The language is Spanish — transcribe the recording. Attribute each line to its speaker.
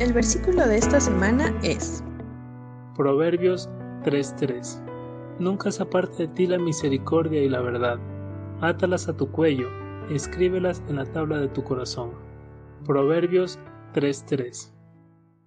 Speaker 1: El versículo de esta semana es
Speaker 2: Proverbios 3:3. Nunca se aparte de ti la misericordia y la verdad. Átalas a tu cuello, escríbelas en la tabla de tu corazón. Proverbios 3:3.